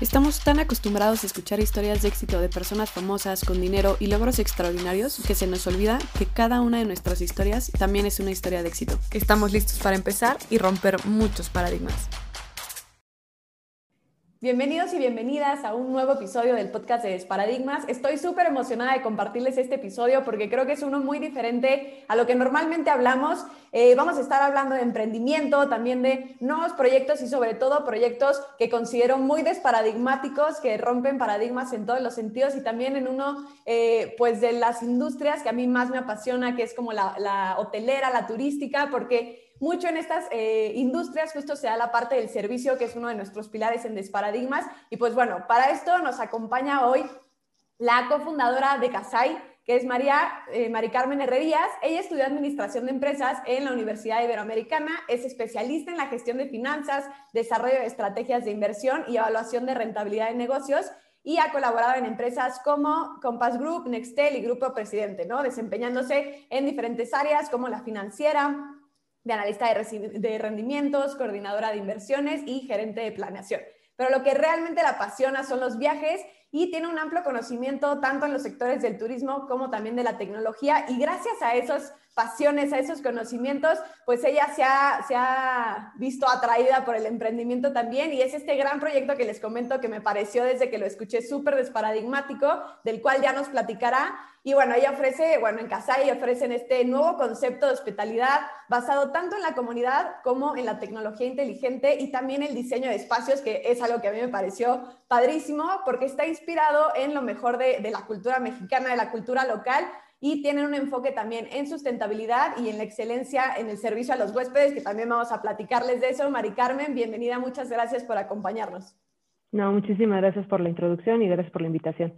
Estamos tan acostumbrados a escuchar historias de éxito de personas famosas con dinero y logros extraordinarios que se nos olvida que cada una de nuestras historias también es una historia de éxito. Estamos listos para empezar y romper muchos paradigmas. Bienvenidos y bienvenidas a un nuevo episodio del podcast de Desparadigmas. Estoy súper emocionada de compartirles este episodio porque creo que es uno muy diferente a lo que normalmente hablamos. Eh, vamos a estar hablando de emprendimiento, también de nuevos proyectos y sobre todo proyectos que considero muy desparadigmáticos, que rompen paradigmas en todos los sentidos y también en uno eh, pues de las industrias que a mí más me apasiona, que es como la, la hotelera, la turística, porque mucho en estas eh, industrias justo se da la parte del servicio, que es uno de nuestros pilares en Desparadigmas. Y pues bueno, para esto nos acompaña hoy la cofundadora de Casai, que es María eh, Carmen Herrerías. Ella estudió Administración de Empresas en la Universidad Iberoamericana, es especialista en la gestión de finanzas, desarrollo de estrategias de inversión y evaluación de rentabilidad de negocios y ha colaborado en empresas como Compass Group, Nextel y Grupo Presidente, ¿no? desempeñándose en diferentes áreas como la financiera, de analista de, rendimientos, coordinadora de inversiones y gerente de planeación. Pero lo que realmente la apasiona son los viajes y tiene un amplio conocimiento tanto en los sectores del turismo como también de la tecnología y gracias a esas pasiones, a esos conocimientos, pues ella se ha, se ha visto atraída por el emprendimiento también y es este gran proyecto que les comento que me pareció desde que lo escuché súper desparadigmático, del cual ya nos platicará. Y bueno, ella ofrece, bueno, en Casai ofrecen este nuevo concepto de hospitalidad basado tanto en la comunidad como en la tecnología inteligente y también el diseño de espacios, que es algo que a mí me pareció padrísimo porque está inspirado en lo mejor de, de la cultura mexicana, de la cultura local y tienen un enfoque también en sustentabilidad y en la excelencia en el servicio a los huéspedes, que también vamos a platicarles de eso. Mari Carmen, bienvenida, muchas gracias por acompañarnos. No, muchísimas gracias por la introducción y gracias por la invitación.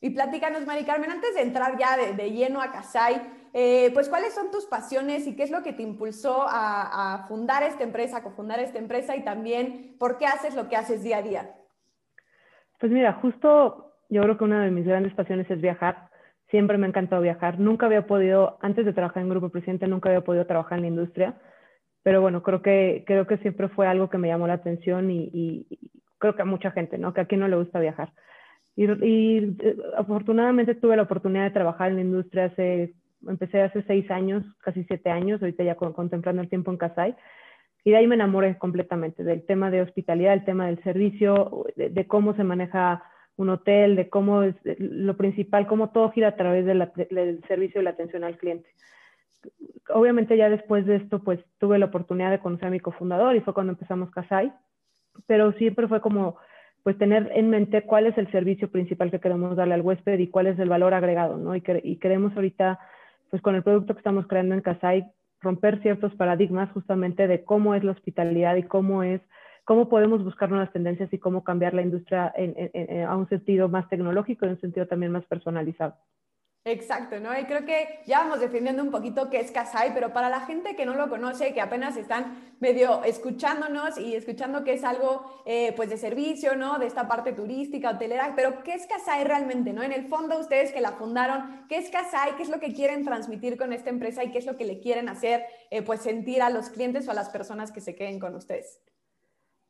Y platícanos, Mari Carmen, antes de entrar ya de, lleno a Casai, eh, pues cuáles son tus pasiones y qué es lo que te impulsó a, fundar esta empresa, a cofundar esta empresa y también por qué haces lo que haces día a día. Pues mira, justo yo creo que una de mis grandes pasiones es viajar. Siempre me ha encantado viajar. Nunca había podido, antes de trabajar en Grupo Presidente, nunca había podido trabajar en la industria. Pero bueno, creo que, creo que siempre fue algo que me llamó la atención y, y creo que a mucha gente, ¿no? Que a quien no le gusta viajar. Y, eh, afortunadamente tuve la oportunidad de trabajar en la industria hace, empecé hace seis años, casi siete años, ahorita ya contemplando el tiempo en Casai. Y de ahí me enamoré completamente del tema de hospitalidad, del tema del servicio, de, cómo se maneja un hotel, de cómo es lo principal, cómo todo gira a través del servicio y la atención al cliente. Obviamente ya después de esto, pues tuve la oportunidad de conocer a mi cofundador y fue cuando empezamos Casai, pero siempre fue como pues tener en mente cuál es el servicio principal que queremos darle al huésped y cuál es el valor agregado, ¿no? Y, queremos ahorita, pues con el producto que estamos creando en Casai, romper ciertos paradigmas justamente de cómo es la hospitalidad y cómo es, cómo podemos buscar nuevas tendencias y cómo cambiar la industria a un sentido más tecnológico y un sentido también más personalizado. Exacto, ¿no? Y creo que ya vamos defendiendo un poquito qué es Casai, pero para la gente que no lo conoce, que apenas están medio escuchándonos y escuchando que es algo eh, pues de servicio, ¿no? De esta parte turística, hotelera, pero ¿qué es Casai realmente, ¿no? En el fondo ustedes que la fundaron, ¿qué es Casai? ¿Qué es lo que quieren transmitir con esta empresa y qué es lo que le quieren hacer eh, pues sentir a los clientes o a las personas que se queden con ustedes?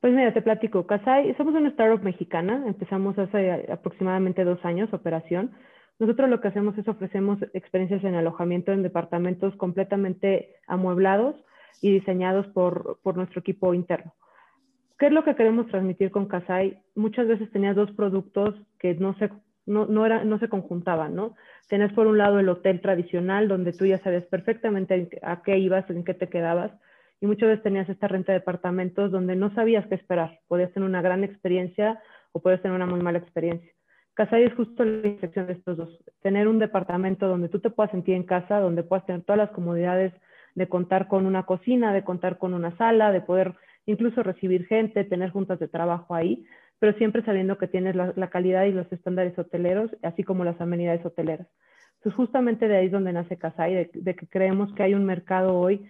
Pues mira, te platico, Casai, somos una startup mexicana, empezamos hace aproximadamente dos años operación nosotros lo que hacemos es ofrecemos experiencias en alojamiento en departamentos completamente amueblados y diseñados por, por nuestro equipo interno. ¿Qué es lo que queremos transmitir con Casai? Muchas veces tenías dos productos que no se, no, no, era, no se conjuntaban, ¿no? Tenías por un lado el hotel tradicional, donde tú ya sabes perfectamente a qué ibas, en qué te quedabas, y muchas veces tenías esta renta de departamentos donde no sabías qué esperar. Podías tener una gran experiencia o podías tener una muy mala experiencia. Casai es justo la intersección de estos dos. Tener un departamento donde tú te puedas sentir en casa, donde puedas tener todas las comodidades de contar con una cocina, de contar con una sala, de poder incluso recibir gente, tener juntas de trabajo ahí, pero siempre sabiendo que tienes la, calidad y los estándares hoteleros, así como las amenidades hoteleras. Entonces, justamente de ahí es donde nace Casai, de, de que creemos que hay un mercado hoy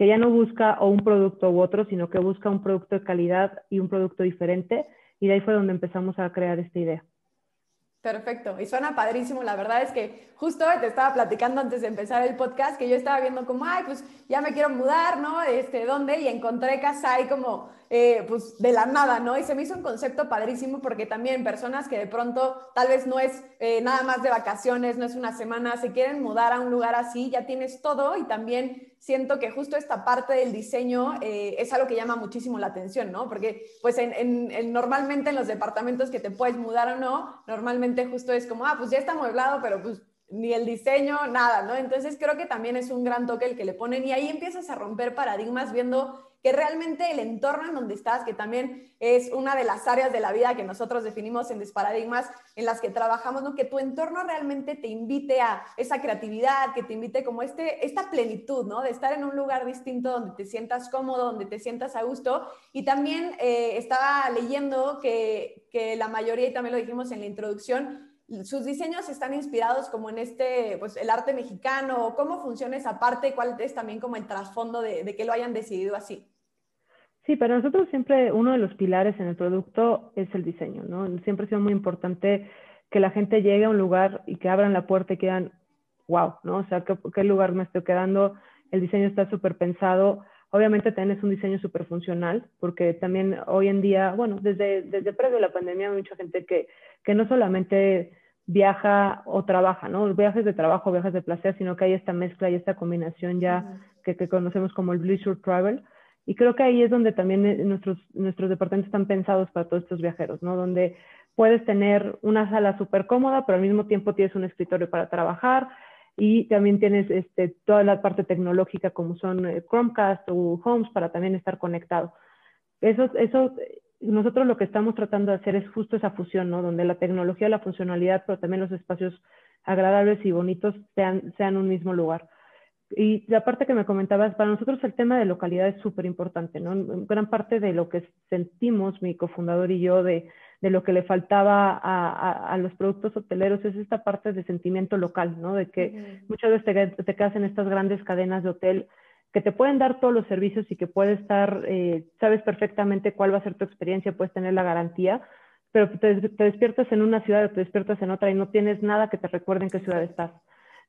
que ya no busca o un producto u otro, sino que busca un producto de calidad y un producto diferente. Y de ahí fue donde empezamos a crear esta idea. Perfecto, y suena padrísimo. La verdad es que justo te estaba platicando antes de empezar el podcast que yo estaba viendo como, ay, pues ya me quiero mudar, ¿no? Este, ¿dónde? Y encontré Casai como, eh, pues de la nada, ¿no? Y se me hizo un concepto padrísimo porque también personas que de pronto tal vez no es eh, nada más de vacaciones, no es una semana, se quieren mudar a un lugar así, ya tienes todo y también siento que justo esta parte del diseño eh, es algo que llama muchísimo la atención, ¿no? Porque pues en, normalmente en los departamentos que te puedes mudar o no, normalmente justo es como, ah, pues ya está amueblado, pero pues ni el diseño, nada, ¿no? Entonces creo que también es un gran toque el que le ponen y ahí empiezas a romper paradigmas viendo que realmente el entorno en donde estás, que también es una de las áreas de la vida que nosotros definimos en Desparadigmas, en las que trabajamos, ¿no? que tu entorno realmente te invite a esa creatividad, que te invite como este, esta plenitud, ¿no? de estar en un lugar distinto donde te sientas cómodo, donde te sientas a gusto. Y también eh, estaba leyendo que, que la mayoría, y también lo dijimos en la introducción, sus diseños están inspirados como en este, pues el arte mexicano, cómo funciona esa parte, cuál es también como el trasfondo de, de que lo hayan decidido así. Sí, para nosotros siempre uno de los pilares en el producto es el diseño, ¿no? Siempre ha sido muy importante que la gente llegue a un lugar y que abran la puerta y quedan, wow, ¿no? O sea, ¿qué, qué lugar me estoy quedando? El diseño está súper pensado. Obviamente también es un diseño súper funcional, porque también hoy en día, bueno, desde, desde previo a la pandemia hay mucha gente que, que no solamente viaja o trabaja, ¿no? Viajes de trabajo, viajes de placer, sino que hay esta mezcla y esta combinación ya que, que, conocemos como el leisure travel. Y creo que ahí es donde también eh, nuestros, nuestros departamentos están pensados para todos estos viajeros, ¿no? Donde puedes tener una sala súper cómoda, pero al mismo tiempo tienes un escritorio para trabajar y también tienes este, toda la parte tecnológica como son eh, Chromecast o Homes para también estar conectado. Eso, eso nosotros lo que estamos tratando de hacer es justo esa fusión, ¿no? Donde la tecnología, la funcionalidad, pero también los espacios agradables y bonitos sean, sean un mismo lugar. Y la parte que me comentabas, para nosotros el tema de localidad es súper importante, ¿no? Gran parte de lo que sentimos mi cofundador y yo de, de lo que le faltaba a, a, los productos hoteleros es esta parte de sentimiento local, ¿no? De que muchas veces te, te, quedas en estas grandes cadenas de hotel que te pueden dar todos los servicios y que puedes estar, eh, sabes perfectamente cuál va a ser tu experiencia, puedes tener la garantía, pero te, despiertas en una ciudad o te despiertas en otra y no tienes nada que te recuerde en qué ciudad estás.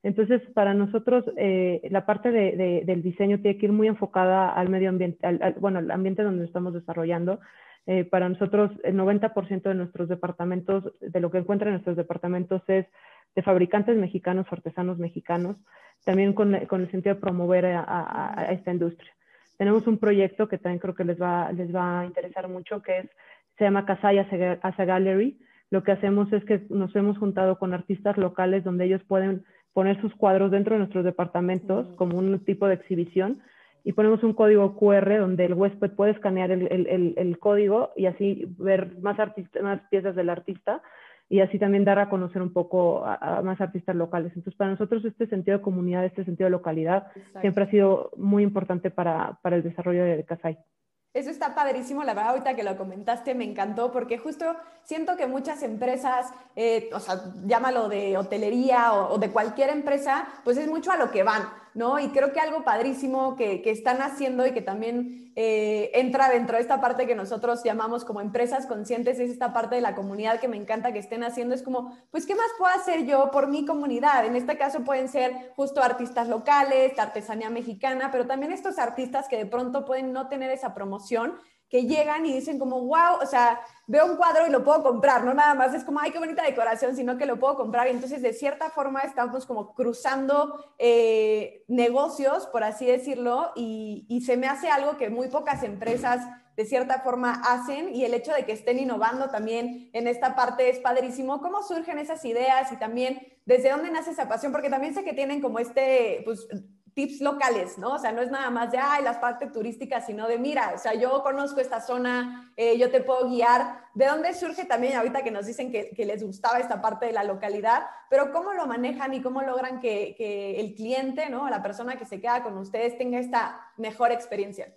Entonces, para nosotros, eh, la parte de, del diseño tiene que ir muy enfocada al medio ambiente, al, bueno, al ambiente donde estamos desarrollando. Eh, para nosotros, el 90% de nuestros departamentos, de lo que encuentran en nuestros departamentos es de fabricantes mexicanos, artesanos mexicanos también con, con el sentido de promover a, esta industria. Tenemos un proyecto que también creo que les va, les va a interesar mucho, que es, se llama Casay as a Gallery. Lo que hacemos es que nos hemos juntado con artistas locales donde ellos pueden poner sus cuadros dentro de nuestros departamentos como un tipo de exhibición y ponemos un código QR donde el huésped puede escanear el, el, el, código y así ver más, más piezas del artista y así también dar a conocer un poco a, más artistas locales. Entonces, para nosotros este sentido de comunidad, este sentido de localidad, siempre ha sido muy importante para, para el desarrollo de Casai. Eso está padrísimo, la verdad, ahorita que lo comentaste me encantó porque justo siento que muchas empresas, eh, o sea, llámalo de hotelería o, de cualquier empresa, pues es mucho a lo que van, ¿no? Y creo que algo padrísimo que, que están haciendo y que también eh, entra dentro de esta parte que nosotros llamamos como empresas conscientes, es esta parte de la comunidad que me encanta que estén haciendo, es como, pues, ¿qué más puedo hacer yo por mi comunidad? En este caso pueden ser justo artistas locales, artesanía mexicana, pero también estos artistas que de pronto pueden no tener esa promoción que llegan y dicen como, wow, o sea, veo un cuadro y lo puedo comprar, no nada más es como, ay, qué bonita decoración, sino que lo puedo comprar. Y entonces, de cierta forma, estamos como cruzando eh, negocios, por así decirlo, y, y se me hace algo que muy pocas empresas de cierta forma hacen y el hecho de que estén innovando también en esta parte es padrísimo. ¿Cómo surgen esas ideas y también desde dónde nace esa pasión? Porque también sé que tienen como este, pues tips locales, ¿no? O sea, no es nada más de, ay, las partes turísticas, sino de, mira, o sea, yo conozco esta zona, eh, yo te puedo guiar. ¿De dónde surge también, ahorita que nos dicen que, les gustaba esta parte de la localidad, pero cómo lo manejan y cómo logran que, que el cliente, ¿no? La persona que se queda con ustedes tenga esta mejor experiencia?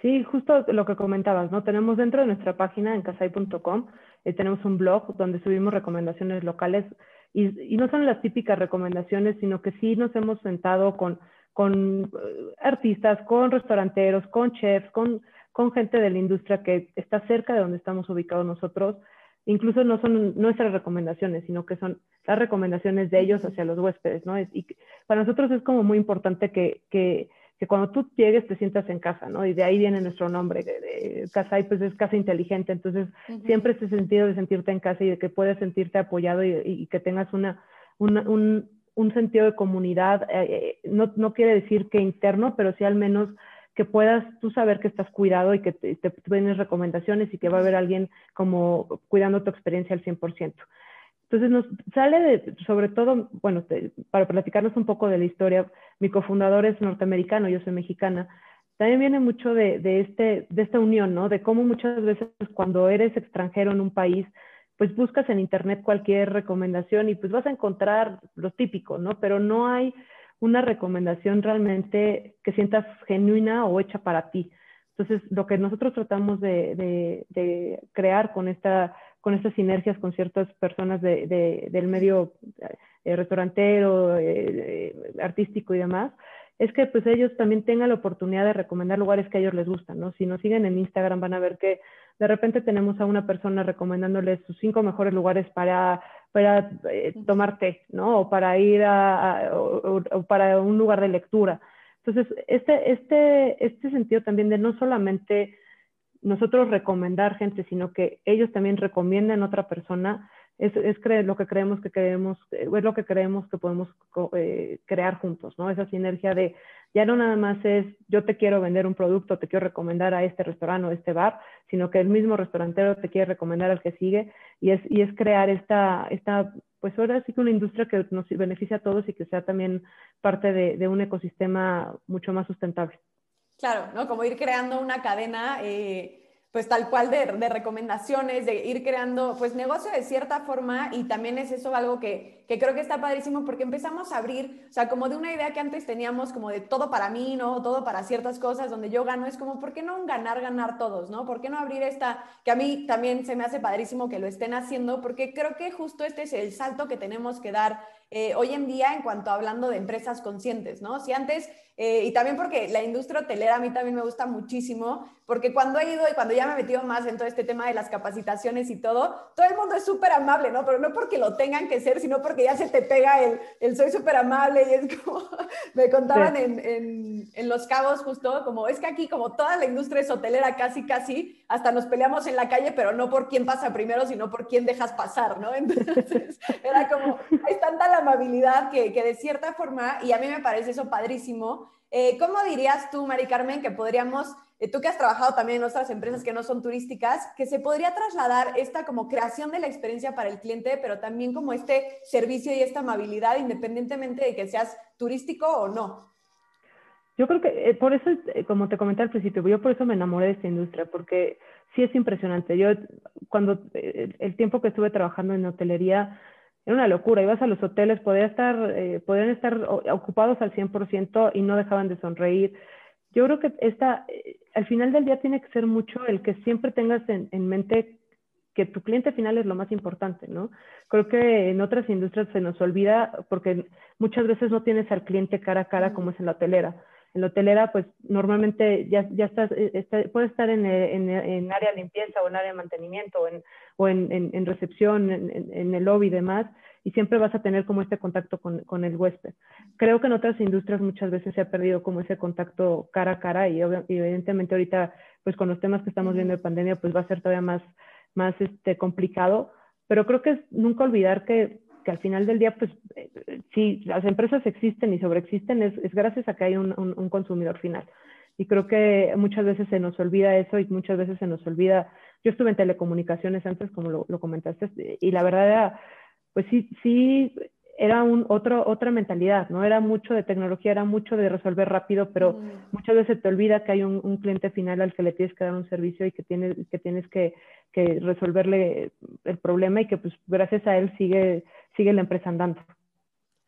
Sí, justo lo que comentabas, ¿no? Tenemos dentro de nuestra página en casai.com, eh, tenemos un blog donde subimos recomendaciones locales y, no son las típicas recomendaciones, sino que sí nos hemos sentado con, con eh, artistas, con restauranteros, con chefs, con, con gente de la industria que está cerca de donde estamos ubicados nosotros. Incluso no son nuestras recomendaciones, sino que son las recomendaciones de ellos hacia los huéspedes, ¿no? Y para nosotros es como muy importante que, que, que cuando tú llegues te sientas en casa, ¿no? Y de ahí viene nuestro nombre, de, casa y pues es casa inteligente, entonces siempre ese sentido de sentirte en casa y de que puedes sentirte apoyado y, y que tengas una, una un, un sentido de comunidad, eh, eh, no, no, quiere decir que interno, pero sí al menos que puedas tú saber que estás cuidado y que te, te tienes recomendaciones y que va a haber alguien como cuidando tu experiencia al 100%. Entonces nos sale de, sobre todo, bueno, para platicarnos un poco de la historia, mi cofundador es norteamericano, yo soy mexicana, también viene mucho de, de, este, de esta unión, ¿no? De cómo muchas veces cuando eres extranjero en un país, pues buscas en internet cualquier recomendación y pues vas a encontrar lo típico, ¿no? Pero no hay una recomendación realmente que sientas genuina o hecha para ti. Entonces, lo que nosotros tratamos de, crear con, esta, con estas sinergias con ciertas personas del medio eh, restaurantero, eh, artístico y demás, es que pues ellos también tengan la oportunidad de recomendar lugares que a ellos les gustan, ¿no? Si nos siguen en Instagram van a ver que de repente tenemos a una persona recomendándoles sus cinco mejores lugares para, para eh, tomar té, ¿no? O para ir a, o, para un lugar de lectura. Entonces, este, este, este sentido también de no solamente nosotros recomendar gente, sino que ellos también recomienden a otra persona, es, es lo que creemos que queremos, es lo que creemos que podemos eh, crear juntos, ¿no? Esa sinergia de ya no nada más es yo te quiero vender un producto, te quiero recomendar a este restaurante o este bar, sino que el mismo restaurantero te quiere recomendar al que sigue y es, y es crear esta, esta, pues ahora sí que una industria que nos beneficia a todos y que sea también parte de un ecosistema mucho más sustentable. Claro, ¿no? Como ir creando una cadena eh, pues tal cual de, recomendaciones, de ir creando pues negocio de cierta forma y también es eso algo que, que, creo que está padrísimo porque empezamos a abrir, o sea, como de una idea que antes teníamos como de todo para mí, ¿no? Todo para ciertas cosas donde yo gano, es como, ¿por qué no ganar, ganar todos, ¿no? ¿Por qué no abrir esta, que a mí también se me hace padrísimo que lo estén haciendo porque creo que justo este es el salto que tenemos que dar eh, hoy en día en cuanto a hablando de empresas conscientes, ¿no? Si antes, eh, y también porque la industria hotelera a mí también me gusta muchísimo, porque cuando he ido y cuando ya me he metido más en todo este tema de las capacitaciones y todo, todo el mundo es súper amable, ¿no? Pero no porque lo tengan que ser, sino porque ya se te pega el, el soy súper amable y es como, me contaban en, en, en Los Cabos justo, como es que aquí como toda la industria es hotelera casi, casi, hasta nos peleamos en la calle, pero no por quién pasa primero, sino por quién dejas pasar, ¿no? Entonces, era como, hay tanta la amabilidad que, que, de cierta forma, y a mí me parece eso padrísimo, eh, ¿cómo dirías tú, Mari Carmen, que podríamos, eh, tú que has trabajado también en otras empresas que no son turísticas, que se podría trasladar esta como creación de la experiencia para el cliente, pero también como este servicio y esta amabilidad, independientemente de que seas turístico o no? Yo creo que eh, por eso, como te comenté al principio, yo por eso me enamoré de esta industria, porque sí es impresionante. Yo, cuando el tiempo que estuve trabajando en hotelería, era una locura. Ibas a los hoteles, podían estar, eh, podían estar ocupados al 100% y no dejaban de sonreír. Yo creo que esta, eh, al final del día tiene que ser mucho el que siempre tengas en, en, mente que tu cliente final es lo más importante, ¿no? Creo que en otras industrias se nos olvida porque muchas veces no tienes al cliente cara a cara como es en la hotelera en la hotelera, pues normalmente ya, ya estás, eh, está, puede estar en, en, en, área de limpieza o en área de mantenimiento o en, o en, en recepción, en, el lobby y demás, y siempre vas a tener como este contacto con, con, el huésped. Creo que en otras industrias muchas veces se ha perdido como ese contacto cara a cara y, evidentemente ahorita, pues con los temas que estamos viendo de pandemia, pues va a ser todavía más, más este, complicado, pero creo que es nunca olvidar que que al final del día, pues, eh, si las empresas existen y sobreexisten, es, es gracias a que hay un, un, consumidor final. Y creo que muchas veces se nos olvida eso y muchas veces se nos olvida. Yo estuve en telecomunicaciones antes, como lo, lo comentaste, y la verdad era, pues sí, sí, era un otro, otra mentalidad, ¿no? Era mucho de tecnología, era mucho de resolver rápido, pero mm. muchas veces te olvida que hay un, un, cliente final al que le tienes que dar un servicio y que tienes que, tienes que, que resolverle el problema y que pues gracias a él sigue, sigue la empresa andando.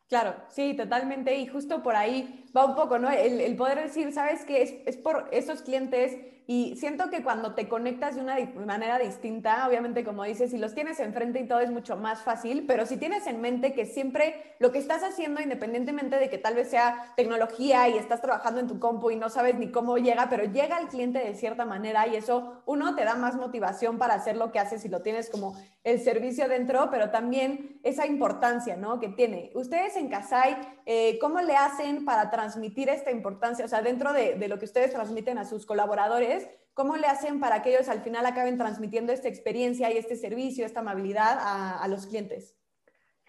Claro, sí, totalmente. Y justo por ahí va un poco, ¿no? El, el poder decir, ¿sabes qué? Es, es por esos clientes y siento que cuando te conectas de una manera distinta, obviamente como dices, si los tienes enfrente y todo es mucho más fácil, pero si tienes en mente que siempre lo que estás haciendo, independientemente de que tal vez sea tecnología y estás trabajando en tu compu y no sabes ni cómo llega, pero llega al cliente de cierta manera y eso, uno, te da más motivación para hacer lo que haces si lo tienes como el servicio dentro, pero también esa importancia, ¿no? Que tiene. Ustedes en Casai, eh, ¿cómo le hacen para transmitir esta importancia? O sea, dentro de, de lo que ustedes transmiten a sus colaboradores, ¿Cómo le hacen para que ellos al final acaben transmitiendo esta experiencia y este servicio, esta amabilidad a, los clientes?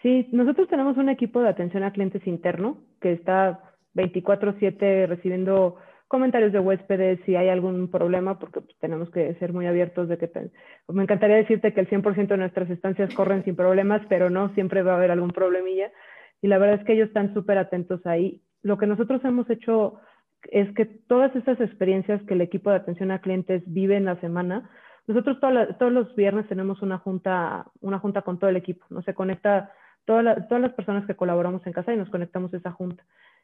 Sí, nosotros tenemos un equipo de atención a clientes interno que está 24/7 recibiendo comentarios de huéspedes si hay algún problema, porque pues, tenemos que ser muy abiertos de que me encantaría decirte que el 100% de nuestras estancias corren sin problemas, pero no, siempre va a haber algún problemilla. Y la verdad es que ellos están súper atentos ahí. Lo que nosotros hemos hecho es que todas esas experiencias que el equipo de atención a clientes vive en la semana, nosotros todos los viernes tenemos una junta, una junta con todo el equipo, ¿no? Se conecta todas las personas que colaboramos en casa y nos conectamos a esa junta.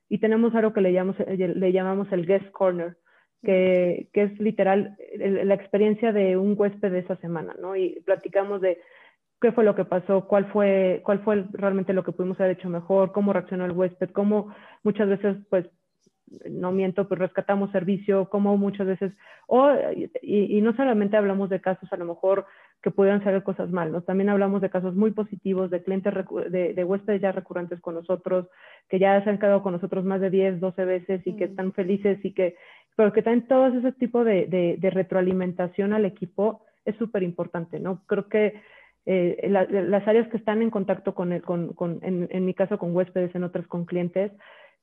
Y tenemos algo que le llamamos, le llamamos el guest corner, que, que es literal la experiencia de un huésped de esa semana, ¿no? Y platicamos de qué fue lo que pasó, cuál fue, cuál fue realmente lo que pudimos haber hecho mejor, cómo reaccionó el huésped, cómo muchas veces pues no miento, pues rescatamos servicio, como muchas veces, o, y, no solamente hablamos de casos a lo mejor que pudieran ser cosas mal, ¿no? también hablamos de casos muy positivos, de clientes, de, de, huéspedes ya recurrentes con nosotros, que ya se han quedado con nosotros más de 10, 12 veces y que están felices y que, pero que también todo ese tipo de, de retroalimentación al equipo es súper importante, ¿no? Creo que eh, las áreas que están en contacto con, el, con, con en, en, mi caso con huéspedes, en otras con clientes,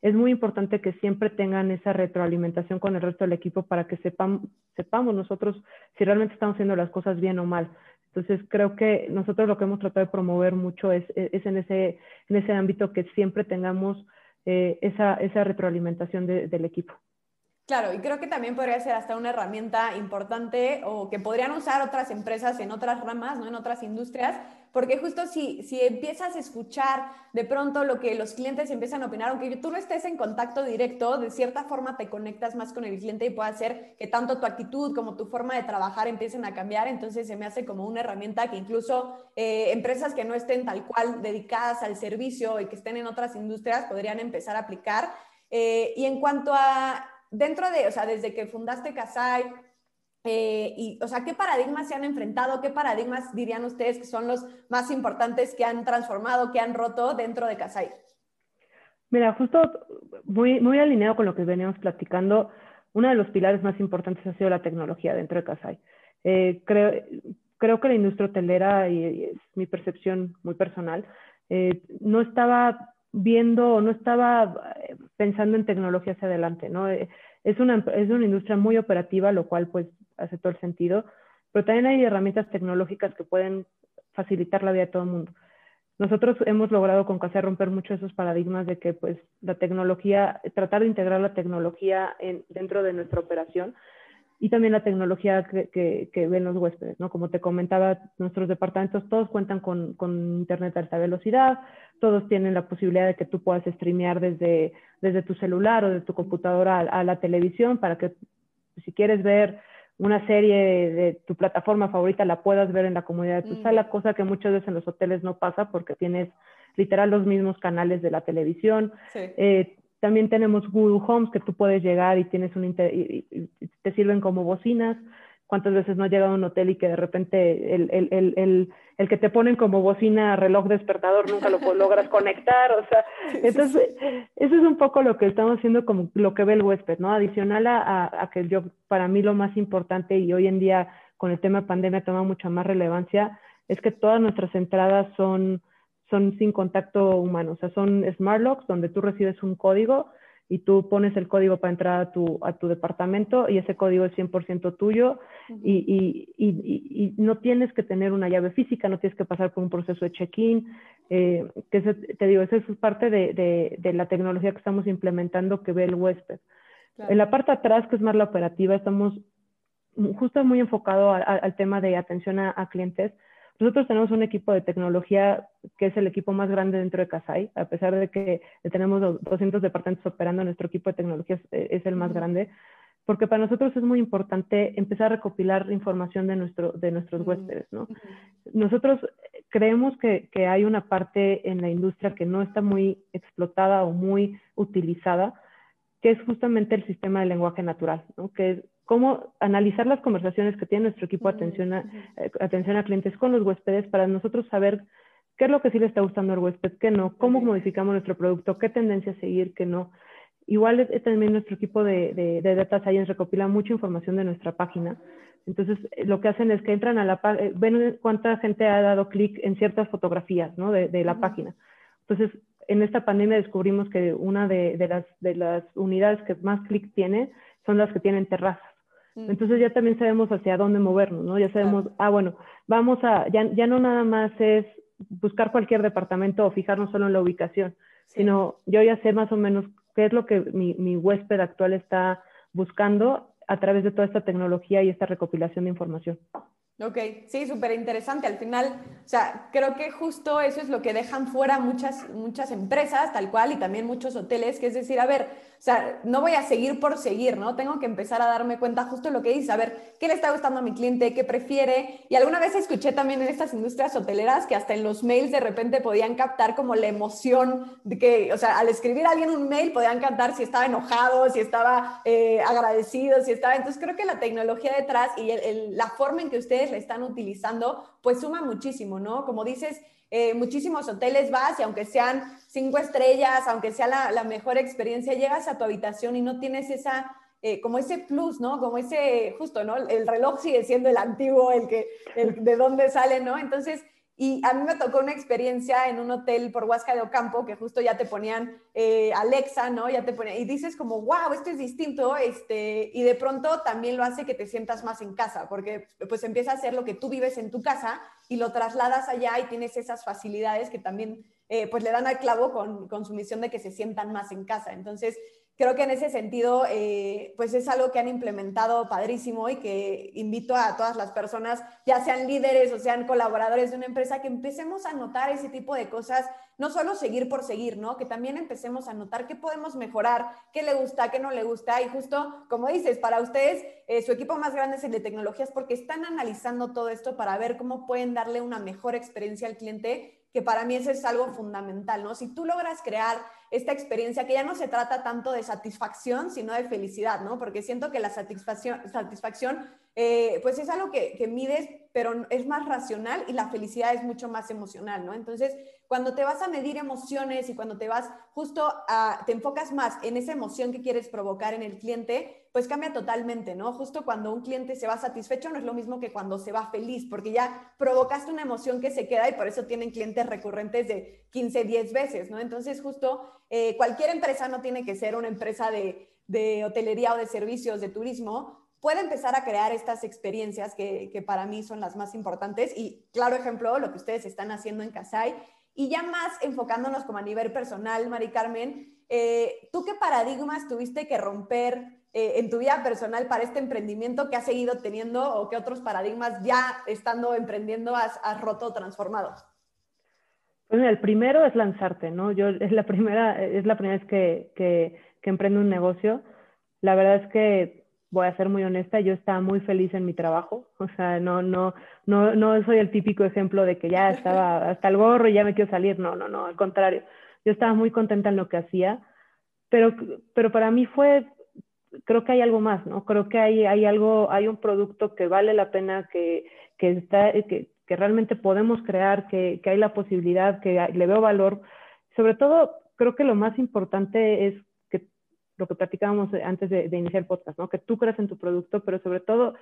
es muy importante que siempre tengan esa retroalimentación con el resto del equipo para que sepamos nosotros si realmente estamos haciendo las cosas bien o mal. Entonces, creo que nosotros lo que hemos tratado de promover mucho es, en, ese, en ese ámbito que siempre tengamos eh, esa retroalimentación del equipo. Claro, y creo que también podría ser hasta una herramienta importante o que podrían usar otras empresas en otras ramas, ¿no? en otras industrias, porque justo si, si empiezas a escuchar de pronto lo que los clientes empiezan a opinar, aunque tú no estés en contacto directo, de cierta forma te conectas más con el cliente y puede hacer que tanto tu actitud como tu forma de trabajar empiecen a cambiar, entonces se me hace como una herramienta que incluso eh, empresas que no estén tal cual dedicadas al servicio y que estén en otras industrias podrían empezar a aplicar. Eh, y en cuanto a dentro de, o sea, desde que fundaste Casai, eh, y, o sea, ¿qué paradigmas se han enfrentado? ¿Qué paradigmas dirían ustedes que son los más importantes que han transformado, que han roto dentro de Casai? Mira, justo muy, muy alineado con lo que veníamos platicando, uno de los pilares más importantes ha sido la tecnología dentro de Casai. Eh, creo, creo que la industria hotelera, y, es mi percepción muy personal, eh, no estaba viendo, no estaba eh, pensando en tecnología hacia adelante, ¿no? Eh, es una, es una industria muy operativa, lo cual pues hace todo el sentido, pero también hay herramientas tecnológicas que pueden facilitar la vida de todo el mundo. Nosotros hemos logrado con CASE romper mucho esos paradigmas de que pues la tecnología, tratar de integrar la tecnología en, dentro de nuestra operación y también la tecnología que, que, ven los huéspedes, ¿no? Como te comentaba, nuestros departamentos todos cuentan con, con, internet de alta velocidad, todos tienen la posibilidad de que tú puedas streamear desde, desde tu celular o de tu computadora a, la televisión para que si quieres ver una serie de, tu plataforma favorita la puedas ver en la comunidad de tu mm. sala, cosa que muchas veces en los hoteles no pasa porque tienes literal los mismos canales de la televisión. Sí. Eh, también tenemos Google Homes que tú puedes llegar y tienes un y, te sirven como bocinas. ¿Cuántas veces no ha llegado a un hotel y que de repente el, el, el, el, que te ponen como bocina reloj despertador nunca lo logras conectar? O sea, entonces, eso es un poco lo que estamos haciendo como lo que ve el huésped, ¿no? Adicional a, a, que yo, para mí lo más importante y hoy en día con el tema de pandemia toma mucha más relevancia, es que todas nuestras entradas son son sin contacto humano, o sea, son smart locks donde tú recibes un código y tú pones el código para entrar a tu, a tu departamento y ese código es 100% tuyo y, y, y, y, no tienes que tener una llave física, no tienes que pasar por un proceso de check-in, eh, que te digo, esa es parte de, de, de, la tecnología que estamos implementando que ve el huésped. En la parte atrás, que es más la operativa, estamos justo muy enfocado al tema de atención a clientes, Nosotros tenemos un equipo de tecnología que es el equipo más grande dentro de Casai, a pesar de que tenemos 200 departamentos operando, nuestro equipo de tecnología es, el más grande, porque para nosotros es muy importante empezar a recopilar información de, nuestro, de nuestros huéspedes. ¿no? Nosotros creemos que, que hay una parte en la industria que no está muy explotada o muy utilizada, que es justamente el sistema de lenguaje natural, ¿no? que es cómo analizar las conversaciones que tiene nuestro equipo de atención a, eh, atención a clientes con los huéspedes para nosotros saber qué es lo que sí le está gustando al huésped, qué no, cómo modificamos nuestro producto, qué tendencia seguir, qué no. Igual es, también nuestro equipo de, de, de, Data Science recopila mucha información de nuestra página. Entonces, eh, lo que hacen es que entran a la página, eh, ven cuánta gente ha dado clic en ciertas fotografías ¿no? de, de, la página. Entonces, en esta pandemia descubrimos que una de, las, de las unidades que más clic tiene son las que tienen terrazas. Mm. Entonces ya también sabemos hacia dónde movernos, ¿no? Ya sabemos, ah, bueno, vamos a, ya, ya no nada más es buscar cualquier departamento o fijarnos solo en la ubicación, sino yo ya sé más o menos qué es lo que mi, mi huésped actual está buscando a través de toda esta tecnología y esta recopilación de información. Ok, sí, súper interesante. Al final, o sea, creo que justo eso es lo que dejan fuera muchas, muchas empresas, tal cual, y también muchos hoteles, que es decir, a ver, o sea, no voy a seguir por seguir, ¿no? Tengo que empezar a darme cuenta justo lo que dice, a ver, ¿qué le está gustando a mi cliente? ¿Qué prefiere? Y alguna vez escuché también en estas industrias hoteleras que hasta en los mails de repente podían captar como la emoción de que, o sea, al escribir a alguien un mail podían captar si estaba enojado, si estaba eh, agradecido, si estaba... Entonces creo que la tecnología detrás y la forma en que ustedes la están utilizando, pues suma muchísimo, ¿no? Como dices, eh, muchísimos hoteles vas y aunque sean cinco estrellas, aunque sea la, mejor experiencia, llegas a tu habitación y no tienes esa, eh, como ese plus, ¿no? Como ese, justo, ¿no? El reloj sigue siendo el antiguo, el que, el de dónde sale, ¿no? Entonces, y a mí me tocó una experiencia en un hotel por Huasca de Ocampo que justo ya te ponían eh, Alexa, ¿no? Ya te ponían, y dices como, wow, esto es distinto, este, y de pronto también lo hace que te sientas más en casa, porque pues empieza a ser lo que tú vives en tu casa y lo trasladas allá y tienes esas facilidades que también eh, pues le dan al clavo con, con su misión de que se sientan más en casa. Entonces, creo que en ese sentido, eh, pues es algo que han implementado padrísimo y que invito a todas las personas, ya sean líderes o sean colaboradores de una empresa, que empecemos a notar ese tipo de cosas, no solo seguir por seguir, ¿no? Que también empecemos a notar qué podemos mejorar, qué le gusta, qué no le gusta. Y justo, como dices, para ustedes, eh, su equipo más grande es el de tecnologías porque están analizando todo esto para ver cómo pueden darle una mejor experiencia al cliente que para mí eso es algo fundamental, ¿no? Si tú logras crear esta experiencia que ya no se trata tanto de satisfacción, sino de felicidad, ¿no? Porque siento que la satisfacción, satisfacción eh, pues es algo que, que, mides, pero es más racional y la felicidad es mucho más emocional, ¿no? Entonces, cuando te vas a medir emociones y cuando te vas justo a, te enfocas más en esa emoción que quieres provocar en el cliente, pues cambia totalmente, ¿no? Justo cuando un cliente se va satisfecho no es lo mismo que cuando se va feliz, porque ya provocaste una emoción que se queda y por eso tienen clientes recurrentes de 15, 10 veces, ¿no? Entonces, justo eh, cualquier empresa no tiene que ser una empresa de, de hotelería o de servicios, de turismo, puede empezar a crear estas experiencias que, para mí son las más importantes. Y claro ejemplo, lo que ustedes están haciendo en Casai. Y ya más enfocándonos como a nivel personal, Mari Carmen, eh, ¿tú qué paradigmas tuviste que romper eh, en tu vida personal para este emprendimiento que has seguido teniendo o qué otros paradigmas ya estando emprendiendo has, roto o transformado? Pues el primero es lanzarte, ¿no? Yo es la primera, es la primera vez que, que, que emprendo un negocio. La verdad es que voy a ser muy honesta, yo estaba muy feliz en mi trabajo, o sea, no, no, no, no soy el típico ejemplo de que ya estaba hasta el gorro y ya me quiero salir, no, no, no, al contrario, yo estaba muy contenta en lo que hacía, pero, pero para mí fue, creo que hay algo más, ¿no? Creo que hay, hay algo, hay un producto que vale la pena, que, que está, que, que realmente podemos crear, que, que hay la posibilidad, que le veo valor. Sobre todo, creo que lo más importante es lo que platicábamos antes de, iniciar el podcast, ¿no? Que tú creas en tu producto, pero sobre todo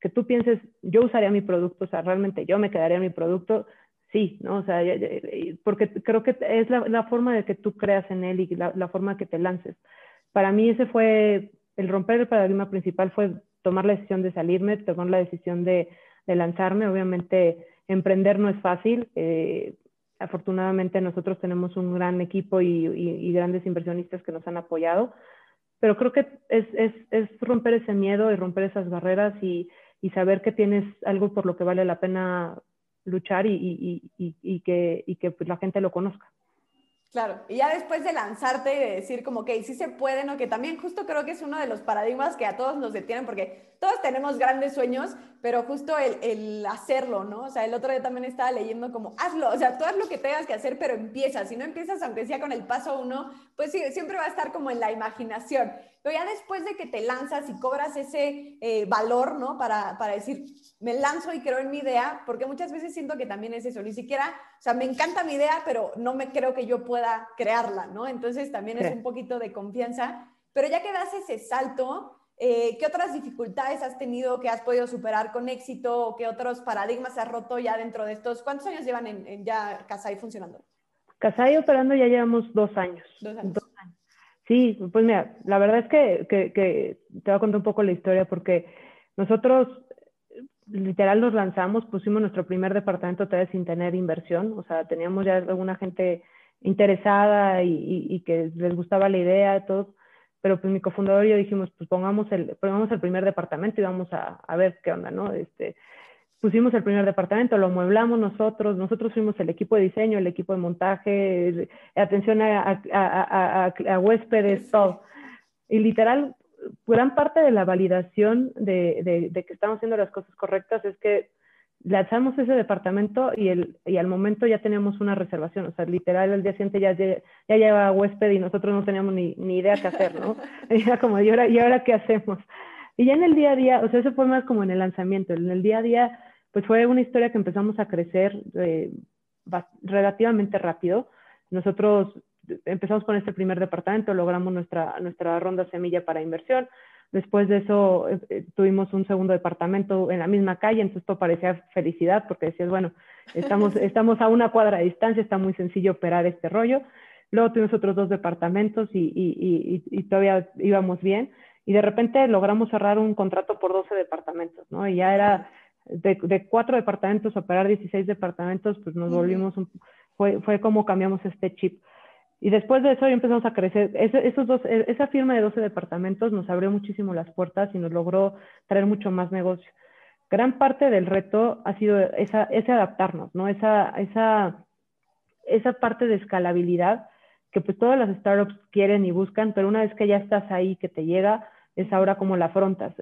que tú pienses, yo usaría mi producto, o sea, realmente yo me quedaría en mi producto, sí, ¿no? O sea, porque creo que es la, forma de que tú creas en él y la, la, forma que te lances. Para mí ese fue, el romper el paradigma principal fue tomar la decisión de salirme, tomar la decisión de, lanzarme. Obviamente, emprender no es fácil. Eh, afortunadamente nosotros tenemos un gran equipo y, grandes inversionistas que nos han apoyado, pero creo que es, romper ese miedo y romper esas barreras y, saber que tienes algo por lo que vale la pena luchar y, y, que, y que pues, la gente lo conozca. Claro, y ya después de lanzarte y de decir como que sí se puede, ¿no? Que también justo creo que es uno de los paradigmas que a todos nos detienen, porque todos tenemos grandes sueños, pero justo el, el, hacerlo, ¿no? O sea, el otro día también estaba leyendo como, hazlo, o sea, tú haz lo que tengas que hacer, pero empieza. Si no empiezas, aunque sea con el paso uno, pues siempre va a estar como en la imaginación. Pero ya después de que te lanzas y cobras ese eh, valor, ¿no? Para, para decir, me lanzo y creo en mi idea, porque muchas veces siento que también es eso, ni siquiera, o sea, me encanta mi idea, pero no me creo que yo pueda crearla, ¿no? Entonces también es un poquito de confianza. Pero ya que das ese salto, eh, ¿qué otras dificultades has tenido que has podido superar con éxito? ¿Qué otros paradigmas has roto ya dentro de estos? ¿Cuántos años llevan en, ya Casai funcionando? Casai operando ya llevamos dos años. Dos años. Sí, pues mira, la verdad es que, te voy a contar un poco la historia porque nosotros literal nos lanzamos, pusimos nuestro primer departamento todavía sin tener inversión, o sea, teníamos ya alguna gente interesada y, que les gustaba la idea, todo, pero pues mi cofundador y yo dijimos, pues pongamos el, pongamos el primer departamento y vamos a, a ver qué onda, ¿no? Este, pusimos el primer departamento, lo mueblamos nosotros, nosotros fuimos el equipo de diseño, el equipo de montaje, atención a, huéspedes, todo. Y literal, gran parte de la validación de, que estamos haciendo las cosas correctas es que lanzamos ese departamento y, el, y al momento ya teníamos una reservación, o sea, literal el día siguiente ya, ya, lleva huésped y nosotros no teníamos ni, ni idea qué hacer, ¿no? Era como, ¿y ahora, ¿y ahora qué hacemos? Y ya en el día a día, o sea, eso fue más como en el lanzamiento, en el día a día pues fue una historia que empezamos a crecer eh, relativamente rápido. Nosotros empezamos con este primer departamento, logramos nuestra, nuestra ronda semilla para inversión. Después de eso eh, eh, tuvimos un segundo departamento en la misma calle, entonces esto parecía felicidad porque decías, bueno, estamos, estamos a una cuadra de distancia, está muy sencillo operar este rollo. Luego tuvimos otros dos departamentos y, y, y, todavía íbamos bien. Y de repente logramos cerrar un contrato por 12 departamentos, ¿no? Y ya era de, cuatro departamentos a operar 16 departamentos, pues nos volvimos, fue, fue como cambiamos este chip. Y después de eso empezamos a crecer. esos dos, e, esa firma de 12 departamentos nos abrió muchísimo las puertas y nos logró traer mucho más negocio. Gran parte del reto ha sido esa, ese adaptarnos, ¿no? Esa, esa, esa parte de escalabilidad que pues todas las startups quieren y buscan, pero una vez que ya estás ahí, que te llega, es ahora como la afrontas.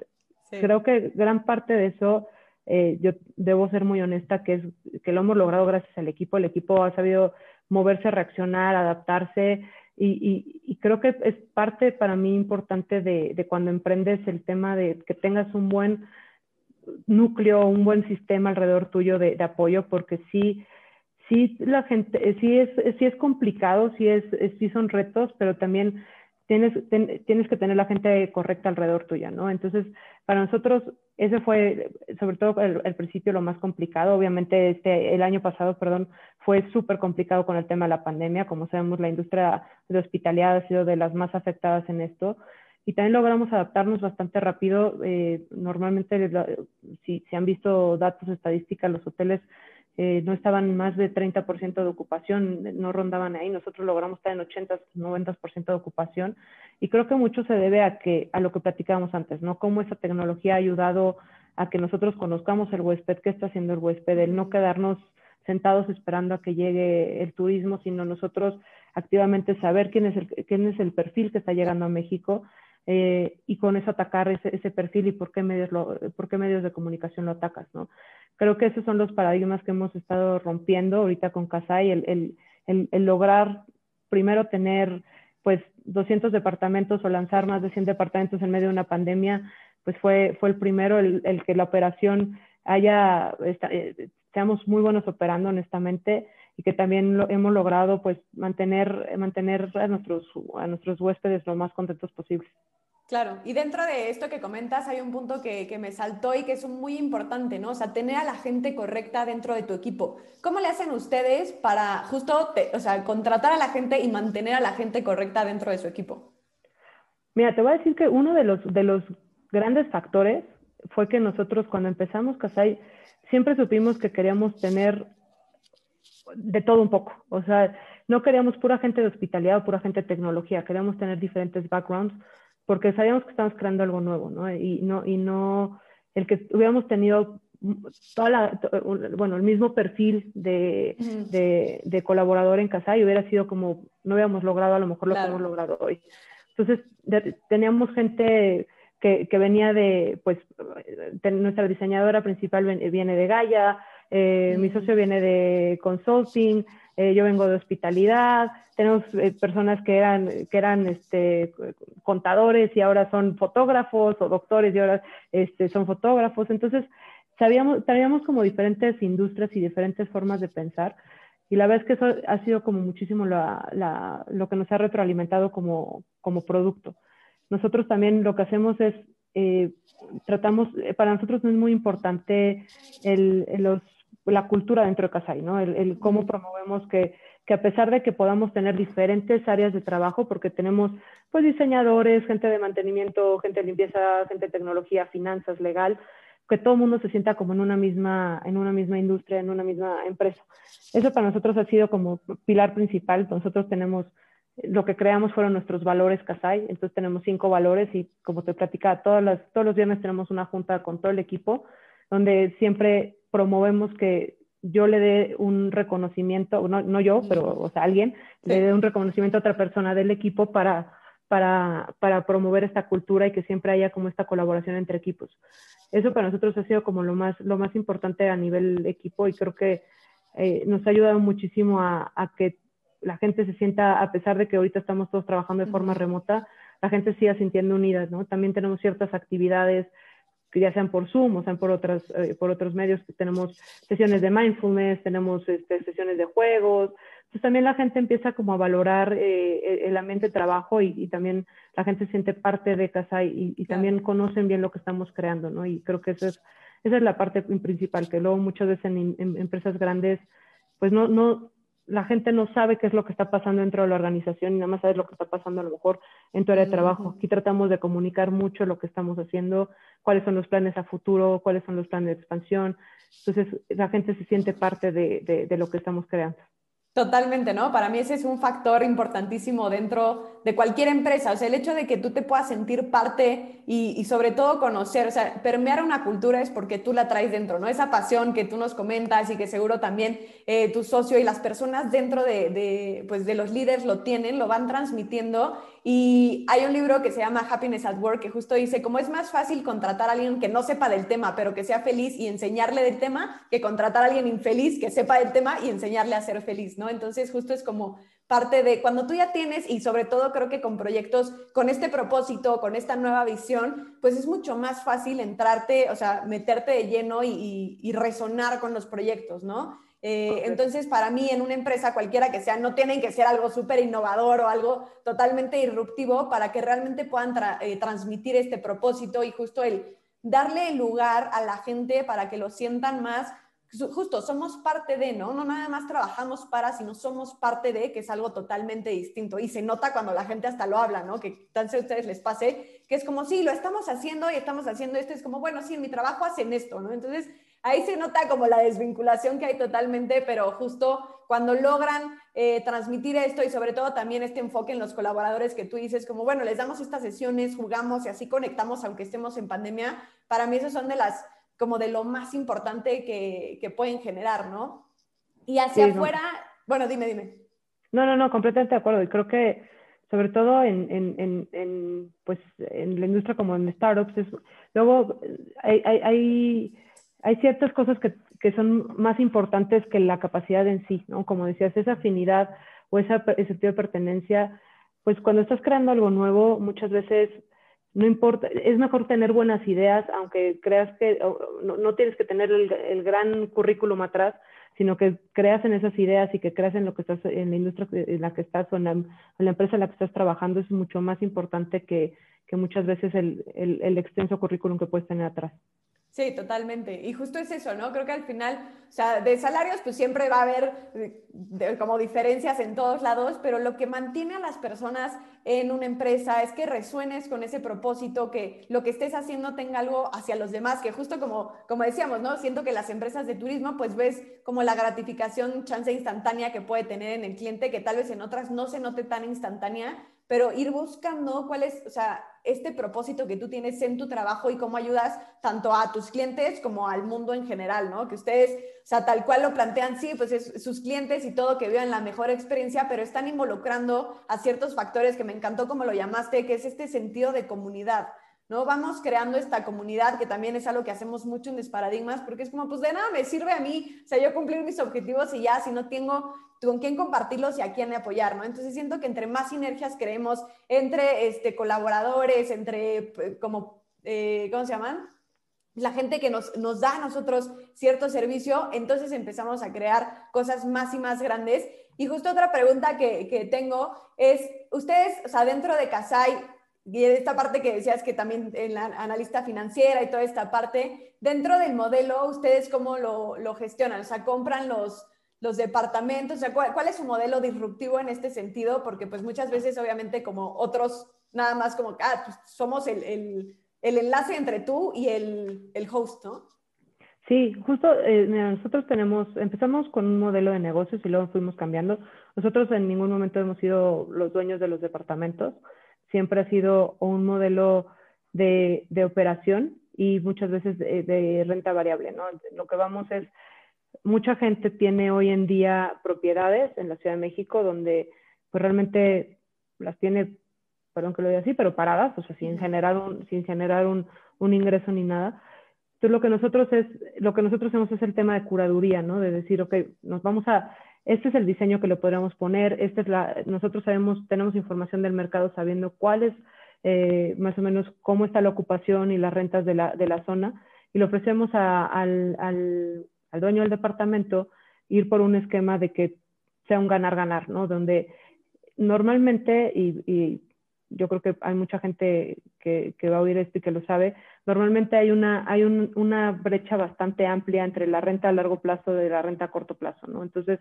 Creo que gran parte de eso eh, yo debo ser muy honesta que, es, que lo hemos logrado gracias al equipo. El equipo ha sabido moverse, reaccionar, adaptarse y, y, creo que es parte para mí importante de, de, cuando emprendes el tema de que tengas un buen núcleo, un buen sistema alrededor tuyo de, de apoyo, porque sí, sí la gente, sí es, sí es complicado, sí, es, sí son retos, pero también tienes, tienes que tener la gente correcta alrededor tuya, ¿no? Entonces, para nosotros, ese fue, sobre todo el, principio, lo más complicado. Obviamente, este, el año pasado, perdón, fue súper complicado con el tema de la pandemia. Como sabemos, la industria de hospitalidad ha sido de las más afectadas en esto. Y también logramos adaptarnos bastante rápido. Eh, normalmente, si, si han visto datos, estadísticas, los hoteles eh, no estaban más de 30% de ocupación, no rondaban ahí, nosotros logramos estar en 80, 90% de ocupación. Y creo que mucho se debe a, que, a lo que platicábamos antes, ¿no? Cómo esa tecnología ha ayudado a que nosotros conozcamos el huésped, qué está haciendo el huésped, el no quedarnos sentados esperando a que llegue el turismo, sino nosotros activamente saber quién es el, quién es el perfil que está llegando a México eh, y con eso atacar ese, ese, perfil y por qué, medios lo, por qué medios de comunicación lo atacas, ¿no? Creo que esos son los paradigmas que hemos estado rompiendo ahorita con Casai, el, el, el, lograr primero tener pues 200 departamentos o lanzar más de 100 departamentos en medio de una pandemia, pues fue, fue el primero, el, que la operación haya, eh, seamos muy buenos operando honestamente y que también lo, hemos logrado pues mantener, mantener a, nuestros, a nuestros huéspedes lo más contentos posibles. Claro, y dentro de esto que comentas hay un punto que, que, me saltó y que es muy importante, ¿no? O sea, tener a la gente correcta dentro de tu equipo. ¿Cómo le hacen ustedes para justo, o sea, contratar a la gente y mantener a la gente correcta dentro de su equipo? Mira, te voy a decir que uno de los, de los grandes factores fue que nosotros cuando empezamos Casai siempre supimos que queríamos tener de todo un poco. O sea, no queríamos pura gente de hospitalidad o pura gente de tecnología, queríamos tener diferentes backgrounds porque sabíamos que estábamos creando algo nuevo, ¿no? Y no, y no, el que hubiéramos tenido toda la, bueno, el mismo perfil de, de, de, colaborador en casa y hubiera sido como, no hubiéramos logrado a lo mejor lo que hemos logrado hoy. Entonces, teníamos gente que, que, venía de, pues, nuestra diseñadora principal viene de Gaia, eh, mi socio viene de consulting, eh, yo vengo de hospitalidad, tenemos eh, personas que eran, que eran este, contadores y ahora son fotógrafos o doctores y ahora este, son fotógrafos. Entonces, sabíamos, sabíamos como diferentes industrias y diferentes formas de pensar. Y la verdad es que eso ha sido como muchísimo la, la, lo que nos ha retroalimentado como, como producto. Nosotros también lo que hacemos es, eh, tratamos, para nosotros no es muy importante el, los la cultura dentro de Casai, ¿no? El, cómo promovemos que, que, a pesar de que podamos tener diferentes áreas de trabajo, porque tenemos pues diseñadores, gente de mantenimiento, gente de limpieza, gente de tecnología, finanzas, legal, que todo el mundo se sienta como en una misma, en una misma industria, en una misma empresa. Eso para nosotros ha sido como pilar principal. Nosotros tenemos, lo que creamos fueron nuestros valores Casai, entonces tenemos cinco valores y como te platicaba, todas las, todos los viernes tenemos una junta con todo el equipo donde siempre promovemos que yo le dé un reconocimiento, no, no yo, pero o sea, alguien, le dé un reconocimiento a otra persona del equipo para, para, para, promover esta cultura y que siempre haya como esta colaboración entre equipos. Eso para nosotros ha sido como lo más, lo más importante a nivel equipo y creo que eh, nos ha ayudado muchísimo a, a, que la gente se sienta, a pesar de que ahorita estamos todos trabajando de forma remota, la gente siga sintiendo unida, ¿no? También tenemos ciertas actividades ya sean por Zoom o sean por, otras, eh, por otros medios. Tenemos sesiones de mindfulness, tenemos este, sesiones de juegos. Entonces también la gente empieza como a valorar eh, el ambiente de trabajo y, también la gente se siente parte de casa y, y también conocen bien lo que estamos creando, ¿no? Y creo que eso es, esa es la parte principal, que luego muchas veces en, en empresas grandes, pues no, no, la gente no sabe qué es lo que está pasando dentro de la organización y nada más sabe lo que está pasando a lo mejor en tu área de trabajo. Aquí tratamos de comunicar mucho lo que estamos haciendo, cuáles son los planes a futuro, cuáles son los planes de expansión. Entonces, la gente se siente parte de, de lo que estamos creando. Totalmente, ¿no? Para mí ese es un factor importantísimo dentro de cualquier empresa, o sea, el hecho de que tú te puedas sentir parte y, sobre todo conocer, o sea, permear una cultura es porque tú la traes dentro, ¿no? Esa pasión que tú nos comentas y que seguro también eh, tu socio y las personas dentro de, de, pues, de los líderes lo tienen, lo van transmitiendo y hay un libro que se llama Happiness at Work que justo dice, cómo es más fácil contratar a alguien que no sepa del tema, pero que sea feliz y enseñarle del tema, que contratar a alguien infeliz que sepa del tema y enseñarle a ser feliz, ¿no? Entonces, justo es como parte de cuando tú ya tienes, y sobre todo creo que con proyectos con este propósito, con esta nueva visión, pues es mucho más fácil entrarte, o sea, meterte de lleno y, y resonar con los proyectos, ¿no? Eh, entonces, para mí, en una empresa cualquiera que sea, no tienen que ser algo súper innovador o algo totalmente irruptivo para que realmente puedan eh, transmitir este propósito y justo el darle lugar a la gente para que lo sientan más. Justo, somos parte de, ¿no? No nada más trabajamos para, sino somos parte de, que es algo totalmente distinto. Y se nota cuando la gente hasta lo habla, ¿no? Que tal a ustedes les pase, que es como, sí, lo estamos haciendo y estamos haciendo esto. Es como, bueno, sí, en mi trabajo hacen esto, ¿no? Entonces, ahí se nota como la desvinculación que hay totalmente, pero justo cuando logran eh, transmitir esto y sobre todo también este enfoque en los colaboradores que tú dices, como bueno, les damos estas sesiones, jugamos y así conectamos aunque estemos en pandemia, para mí esos son de las, como de lo más importante que, que pueden generar, ¿no? Y hacia afuera, bueno, dime, dime. No, no, no, completamente de acuerdo. Y creo que sobre todo en, en, en, pues, en la industria como en startups, es, luego hay, hay hay ciertas cosas que, que, son más importantes que la capacidad en sí, ¿no? Como decías, esa afinidad o esa, ese sentido de pertenencia, pues cuando estás creando algo nuevo, muchas veces no importa, es mejor tener buenas ideas, aunque creas que no, no tienes que tener el, gran currículum atrás, sino que creas en esas ideas y que creas en lo que estás, en la industria en la que estás o en la, en la empresa en la que estás trabajando, es mucho más importante que, que muchas veces el, el, el extenso currículum que puedes tener atrás. Sí, totalmente. Y justo es eso, ¿no? Creo que al final, o sea, de salarios pues siempre va a haber eh, como diferencias en todos lados, pero lo que mantiene a las personas en una empresa es que resuenes con ese propósito, que lo que estés haciendo tenga algo hacia los demás, que justo como, como decíamos, ¿no? Siento que las empresas de turismo pues ves como la gratificación, chance instantánea que puede tener en el cliente, que tal vez en otras no se note tan instantánea, pero ir buscando cuál es, o sea, este propósito que tú tienes en tu trabajo y cómo ayudas tanto a tus clientes como al mundo en general, ¿no? Que ustedes, o sea, tal cual lo plantean, sí, pues es sus clientes y todo que vivan la mejor experiencia, pero están involucrando a ciertos factores que me encantó como lo llamaste, que es este sentido de comunidad. ¿No? Vamos creando esta comunidad, que también es algo que hacemos mucho en Desparadigmas, porque es como, pues de nada me sirve a mí, o sea, yo cumplir mis objetivos y ya, si no tengo con quién compartirlos y a quién apoyar, ¿no? Entonces siento que entre más sinergias creemos entre este, colaboradores, entre como, eh, ¿cómo se llaman? La gente que nos, nos da a nosotros cierto servicio, entonces empezamos a crear cosas más y más grandes. Y justo otra pregunta que, que tengo es, ustedes, o sea, dentro de Casai, y esta parte que decías que también en la analista financiera y toda esta parte, dentro del modelo, ¿ustedes cómo lo, lo gestionan? O sea, compran los, los departamentos, o sea, ¿cuál, es su modelo disruptivo en este sentido? Porque pues muchas veces obviamente como otros, nada más como, ah, pues somos el, el, el, enlace entre tú y el, el host, ¿no? Sí, justo eh, nosotros tenemos, empezamos con un modelo de negocios y luego fuimos cambiando. Nosotros en ningún momento hemos sido los dueños de los departamentos, siempre ha sido un modelo de, de operación y muchas veces de, de, renta variable, ¿no? Lo que vamos es mucha gente tiene hoy en día propiedades en la Ciudad de México donde pues realmente las tiene, perdón que lo diga así, pero paradas, o sea, sin generar un, sin generar un, un ingreso ni nada. Entonces lo que nosotros es, lo que nosotros hacemos es el tema de curaduría, ¿no? De decir, ok, nos vamos a, este es el diseño que le podríamos poner, este es la, nosotros sabemos, tenemos información del mercado sabiendo cuál es eh, más o menos cómo está la ocupación y las rentas de la, de la zona y le ofrecemos al, al al dueño del departamento ir por un esquema de que sea un ganar-ganar, ¿no? Donde normalmente, y, yo creo que hay mucha gente que, va a oír esto y que lo sabe, normalmente hay una, hay una brecha bastante amplia entre la renta a largo plazo y la renta a corto plazo, ¿no? Entonces,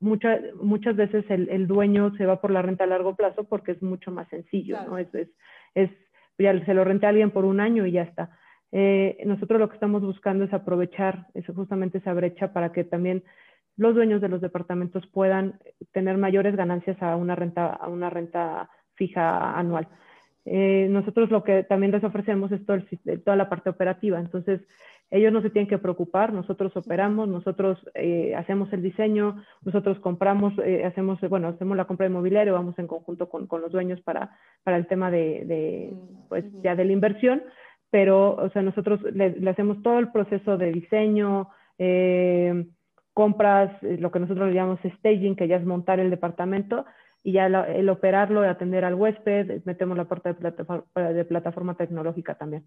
muchas muchas veces el, dueño se va por la renta a largo plazo porque es mucho más sencillo, ¿no? Es, es, es, ya se lo renta a alguien por un año y ya está. Eh, nosotros lo que estamos buscando es aprovechar eso, justamente esa brecha para que también los dueños de los departamentos puedan tener mayores ganancias a una renta, a una renta fija anual. Eh, nosotros lo que también les ofrecemos es todo toda la parte operativa. Entonces, ellos no se tienen que preocupar, nosotros operamos, nosotros eh, hacemos el diseño, nosotros compramos, hacemos, bueno, hacemos la compra de mobiliario, vamos en conjunto con, con los dueños para, para el tema de, de, pues, ya de la inversión, pero, o sea, nosotros le, hacemos todo el proceso de diseño, eh, compras, eh, lo que nosotros le llamamos staging, que ya es montar el departamento, y ya el operarlo, atender al huésped, metemos la parte de plataforma, de plataforma tecnológica también.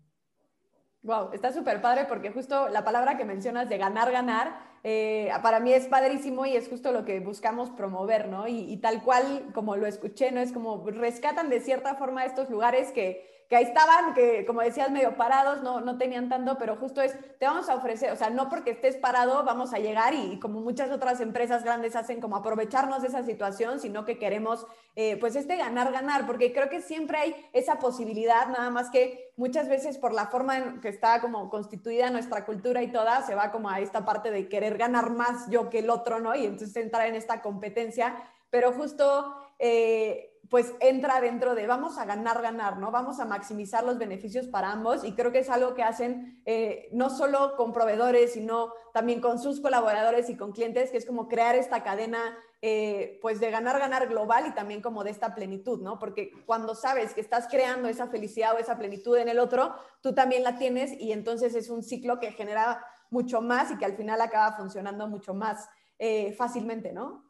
Wow, está súper padre porque justo la palabra que mencionas de ganar, ganar, eh, para mí es padrísimo y es justo lo que buscamos promover, ¿no? Y, y, tal cual, como lo escuché, ¿no? Es como rescatan de cierta forma estos lugares que que ahí estaban, que como decías, medio parados, no, no tenían tanto, pero justo es, te vamos a ofrecer, o sea, no porque estés parado vamos a llegar y, como muchas otras empresas grandes hacen, como aprovecharnos de esa situación, sino que queremos, eh, pues, este ganar, ganar, porque creo que siempre hay esa posibilidad, nada más que muchas veces por la forma en que está como constituida nuestra cultura y toda, se va como a esta parte de querer ganar más yo que el otro, ¿no? Y entonces entrar en esta competencia, pero justo... Eh, pues entra dentro de vamos a ganar, ganar, ¿no? Vamos a maximizar los beneficios para ambos y creo que es algo que hacen eh, no solo con proveedores, sino también con sus colaboradores y con clientes, que es como crear esta cadena eh, pues de ganar, ganar global y también como de esta plenitud, ¿no? Porque cuando sabes que estás creando esa felicidad o esa plenitud en el otro, tú también la tienes y entonces es un ciclo que genera mucho más y que al final acaba funcionando mucho más eh, fácilmente, ¿no?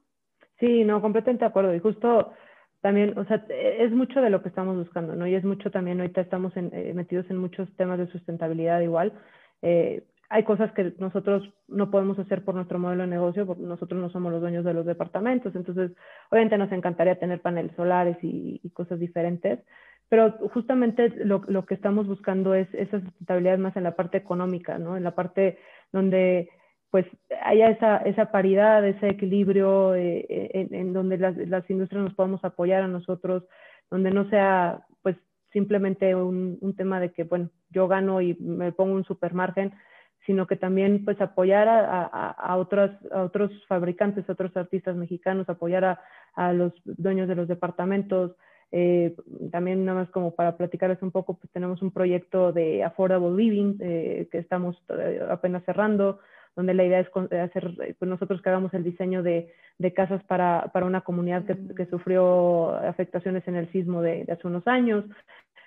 Sí, no, completamente de acuerdo. Y justo también, o sea, es mucho de lo que estamos buscando, ¿no? Y es mucho también, ahorita estamos eh, metidos en muchos temas de sustentabilidad igual. Eh, hay cosas que nosotros no podemos hacer por nuestro modelo de negocio, porque nosotros no somos los dueños de los departamentos, entonces obviamente nos encantaría tener paneles solares y, cosas diferentes, pero justamente lo, lo, que estamos buscando es esa sustentabilidad más en la parte económica, ¿no? En la parte donde pues haya esa, esa paridad, ese equilibrio eh, en, donde las, las, industrias nos podamos apoyar a nosotros, donde no sea pues simplemente un, un, tema de que, bueno, yo gano y me pongo un super margen, sino que también pues apoyar a, a, a, otros, a otros fabricantes, a otros artistas mexicanos, apoyar a, a los dueños de los departamentos, Eh, también nada más como para platicarles un poco, pues tenemos un proyecto de affordable living eh, que estamos apenas cerrando, donde la idea es hacer, pues nosotros que hagamos el diseño de, de casas para, para, una comunidad que, que, mm. sufrió afectaciones en el sismo de, de, hace unos años.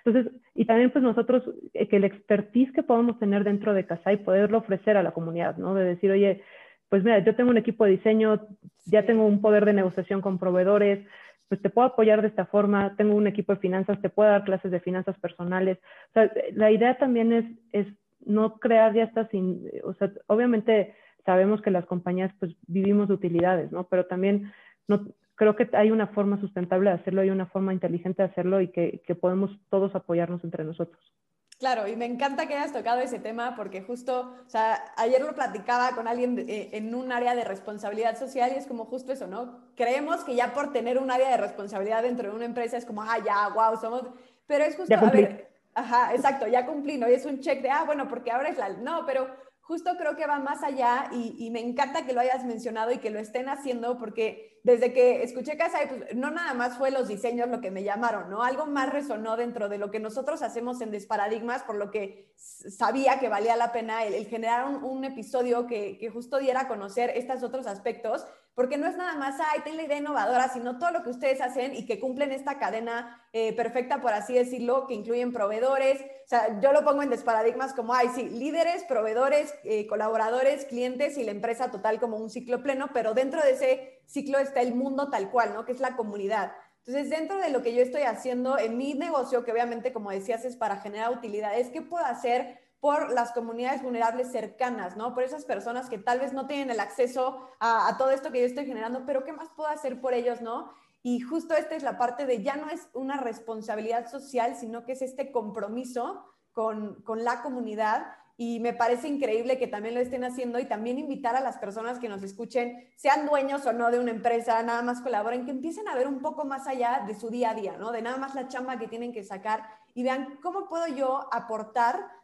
Entonces, y también pues nosotros, eh, que el expertise que podemos tener dentro de casa y poderlo ofrecer a la comunidad, ¿no? De decir, oye, pues mira, yo tengo un equipo de diseño, ya tengo un poder de negociación con proveedores, pues te puedo apoyar de esta forma, tengo un equipo de finanzas, te puedo dar clases de finanzas personales. O sea, la idea también es, es no crear ya estas, sin, o sea, obviamente sabemos que las compañías pues vivimos de utilidades, ¿no? Pero también no, creo que hay una forma sustentable de hacerlo, hay una forma inteligente de hacerlo y que, que podemos todos apoyarnos entre nosotros. Claro, y me encanta que hayas tocado ese tema porque justo, o sea, ayer lo platicaba con alguien eh, en un área de responsabilidad social y es como justo eso, ¿no? Creemos que ya por tener un área de responsabilidad dentro de una empresa es como, ah, ya, wow, somos, pero es justo, a ver, ajá, exacto, ya cumplí, ¿no? Y es un check de, ah, bueno, porque ahora es la, no, pero justo creo que va más allá y, me encanta que lo hayas mencionado y que lo estén haciendo porque desde que escuché Casa, pues no nada más fue los diseños lo que me llamaron, ¿no? Algo más resonó dentro de lo que nosotros hacemos en Desparadigmas, por lo que sabía que valía la pena el, generar un, episodio que, que, justo diera a conocer estos otros aspectos porque no es nada más, ay, ten la idea innovadora, sino todo lo que ustedes hacen y que cumplen esta cadena eh, perfecta, por así decirlo, que incluyen proveedores. O sea, yo lo pongo en desparadigmas como, ay, sí, líderes, proveedores, eh, colaboradores, clientes y la empresa total como un ciclo pleno, pero dentro de ese ciclo está el mundo tal cual, ¿no? Que es la comunidad. Entonces, dentro de lo que yo estoy haciendo en mi negocio, que obviamente, como decías, es para generar utilidades, ¿qué puedo hacer por las comunidades vulnerables cercanas, ¿no? Por esas personas que tal vez no tienen el acceso a, todo esto que yo estoy generando, pero ¿qué más puedo hacer por ellos, ¿no? Y justo esta es la parte de ya no es una responsabilidad social, sino que es este compromiso con, con la comunidad y me parece increíble que también lo estén haciendo y también invitar a las personas que nos escuchen, sean dueños o no de una empresa, nada más colaboren, que empiecen a ver un poco más allá de su día a día, ¿no? De nada más la chamba que tienen que sacar y vean cómo puedo yo aportar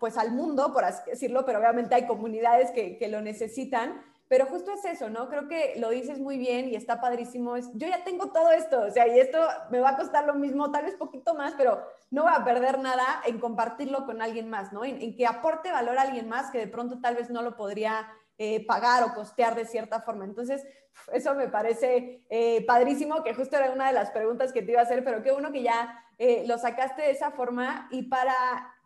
pues al mundo, por así decirlo, pero obviamente hay comunidades que, que, lo necesitan. Pero justo es eso, ¿no? Creo que lo dices muy bien y está padrísimo. Es, yo ya tengo todo esto, o sea, y esto me va a costar lo mismo, tal vez poquito más, pero no va a perder nada en compartirlo con alguien más, ¿no? En, que aporte valor a alguien más que de pronto tal vez no lo podría eh, pagar o costear de cierta forma. Entonces, eso me parece eh, padrísimo, que justo era una de las preguntas que te iba a hacer, pero qué uno que ya eh, lo sacaste de esa forma. Y para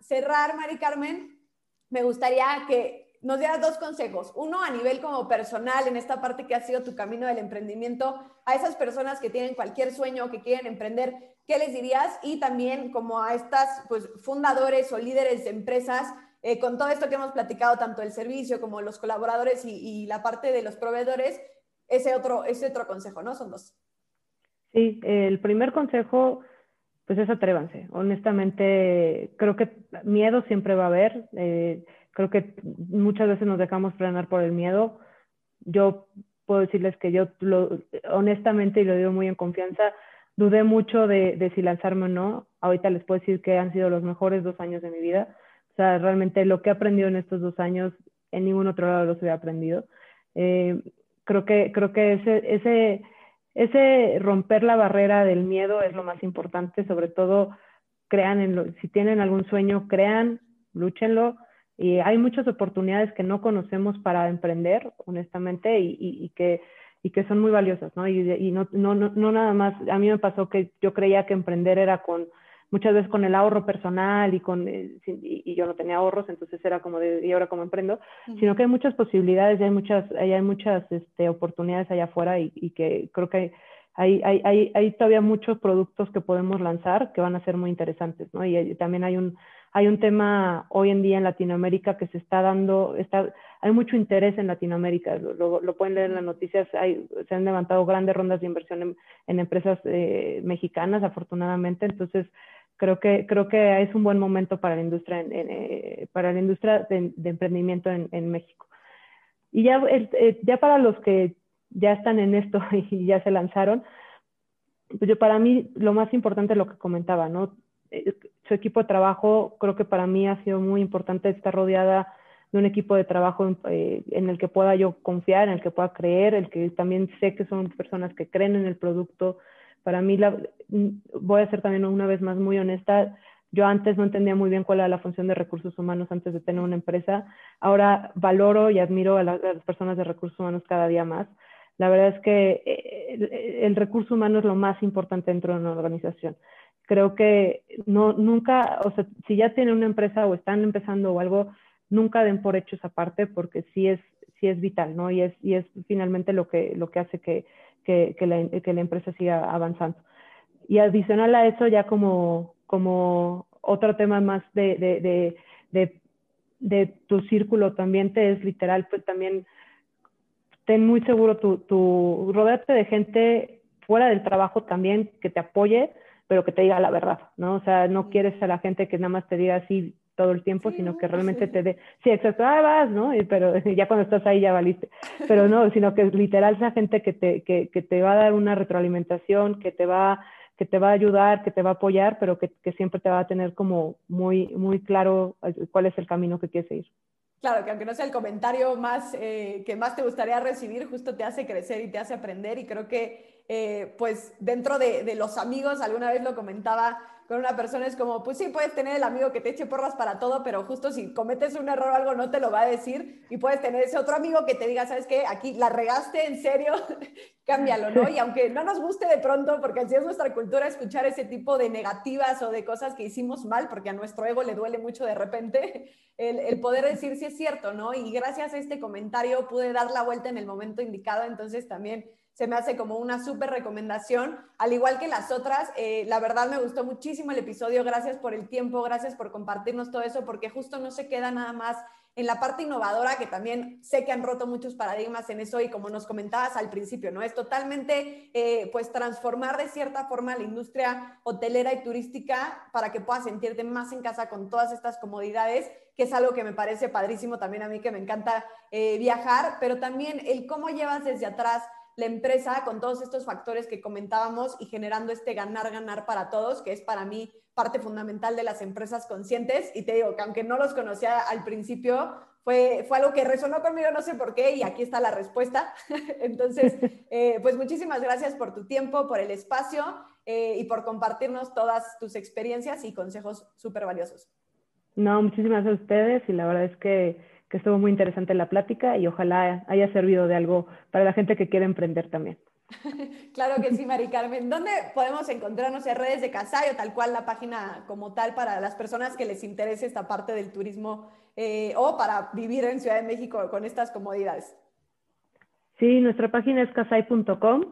cerrar, Mari Carmen, me gustaría que nos dieras dos consejos. Uno a nivel como personal, en esta parte que ha sido tu camino del emprendimiento, a esas personas que tienen cualquier sueño, que quieren emprender, ¿qué les dirías? Y también como a estas pues, fundadores o líderes de empresas, eh, con todo esto que hemos platicado, tanto el servicio como los colaboradores y, y, la parte de los proveedores, ese otro, ese otro consejo, ¿no? Son dos. Sí, el primer consejo pues es atrévanse. Honestamente, creo que miedo siempre va a haber. Eh, creo que muchas veces nos dejamos frenar por el miedo. Yo puedo decirles que yo, lo, honestamente, y lo digo muy en confianza, dudé mucho de, de, si lanzarme o no. Ahorita les puedo decir que han sido los mejores dos años de mi vida. O sea, realmente lo que he aprendido en estos dos años, en ningún otro lado los he aprendido. Eh, creo que, creo que ese, ese ese romper la barrera del miedo es lo más importante, sobre todo crean en lo, si tienen algún sueño, crean, lúchenlo. Y hay muchas oportunidades que no conocemos para emprender, honestamente, y, y, que, y que son muy valiosas, ¿no? Y, no, no, no nada más, a mí me pasó que yo creía que emprender era con muchas veces con el ahorro personal y con eh, y, yo no tenía ahorros entonces era como de y ahora como emprendo sino que hay muchas posibilidades y hay muchas hay, hay muchas este, oportunidades allá afuera y, y, que creo que hay, hay, hay, hay, todavía muchos productos que podemos lanzar que van a ser muy interesantes no y, también hay un hay un tema hoy en día en Latinoamérica que se está dando está hay mucho interés en Latinoamérica lo, lo, pueden leer en las noticias hay, se han levantado grandes rondas de inversión en, en empresas eh, mexicanas afortunadamente entonces creo que, creo que es un buen momento para la industria, en, eh, para la industria de, emprendimiento en, en, México. Y ya, eh, ya para los que ya están en esto y ya se lanzaron, pues yo para mí lo más importante es lo que comentaba, ¿no? Eh, su equipo de trabajo, creo que para mí ha sido muy importante estar rodeada de un equipo de trabajo en el que pueda yo confiar, en el que pueda creer, el que también sé que son personas que creen en el producto, Para mí, la, voy a ser también una vez más muy honesta, yo antes no entendía muy bien cuál era la función de recursos humanos antes de tener una empresa. Ahora valoro y admiro a, las personas de recursos humanos cada día más. La verdad es que eh, el, recurso humano es lo más importante dentro de una organización. Creo que no, nunca, o sea, si ya tienen una empresa o están empezando o algo, nunca den por hecho esa parte porque sí es, sí es vital, ¿no? Y es, y es finalmente lo que, lo que hace que, que, que, la, que la empresa siga avanzando. Y adicional a eso, ya como, como otro tema más de, de, de, de, tu círculo también te es literal, pues también ten muy seguro tu, tu, rodearte de gente fuera del trabajo también que te apoye, pero que te diga la verdad, ¿no? O sea, no quieres a la gente que nada más te diga así todo el tiempo, sino que realmente te dé, sí, exacto, ah, vas, ¿no? pero ya cuando estás ahí ya valiste, pero no, sino que literal esa gente que te, que, que te va a dar una retroalimentación, que te va que te va a ayudar, que te va a apoyar, pero que, siempre te va a tener como muy, muy claro eh, cuál es el camino que quieres seguir. Claro, que aunque no sea el comentario más eh, que más te gustaría recibir, justo te hace crecer y te hace aprender. Y creo que, eh, pues, dentro de, de, los amigos, alguna vez lo comentaba con una persona es como, pues sí, puedes tener el amigo que te eche porras para todo, pero justo si cometes un error o algo no te lo va a decir y puedes tener ese otro amigo que te diga, ¿sabes qué? Aquí la regaste, en serio, cámbialo, ¿no? Y aunque no nos guste de pronto, porque así es nuestra cultura escuchar ese tipo de negativas o de cosas que hicimos mal, porque a nuestro ego le duele mucho de repente, el, el poder decir si es cierto, ¿no? Y gracias a este comentario pude dar la vuelta en el momento indicado, entonces también se me hace como una súper recomendación, al igual que las otras. Eh, la verdad me gustó muchísimo el episodio, gracias por el tiempo, gracias por compartirnos todo eso, porque justo no se queda nada más en la parte innovadora, que también sé que han roto muchos paradigmas en eso y como nos comentabas al principio, ¿no? Es totalmente, eh, pues, transformar de cierta forma la industria hotelera y turística para que puedas sentirte más en casa con todas estas comodidades, que es algo que me parece padrísimo también a mí, que me encanta eh, viajar, pero también el cómo llevas desde atrás la empresa con todos estos factores que comentábamos y generando este ganar-ganar para todos, que es para mí parte fundamental de las empresas conscientes. Y te digo que aunque no los conocía al principio, fue, fue algo que resonó conmigo, no sé por qué, y aquí está la respuesta. Entonces, eh, pues muchísimas gracias por tu tiempo, por el espacio eh, y por compartirnos todas tus experiencias y consejos súper valiosos. No, muchísimas gracias a ustedes y la verdad es que que estuvo muy interesante la plática y ojalá haya servido de algo para la gente que quiere emprender también. claro que sí, Mari Carmen. ¿Dónde podemos encontrarnos en redes de Casay o tal cual la página como tal para las personas que les interese esta parte del turismo eh, o para vivir en Ciudad de México con estas comodidades? Sí, nuestra página es casay.com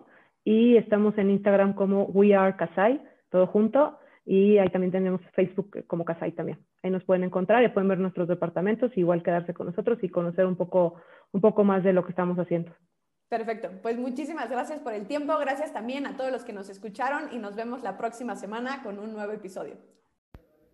y estamos en Instagram como We Are Casay, todo junto. Y ahí también tenemos Facebook como Casay también. Ahí nos pueden encontrar y pueden ver nuestros departamentos, igual quedarse con nosotros y conocer un poco, un poco más de lo que estamos haciendo. Perfecto. Pues muchísimas gracias por el tiempo. Gracias también a todos los que nos escucharon y nos vemos la próxima semana con un nuevo episodio.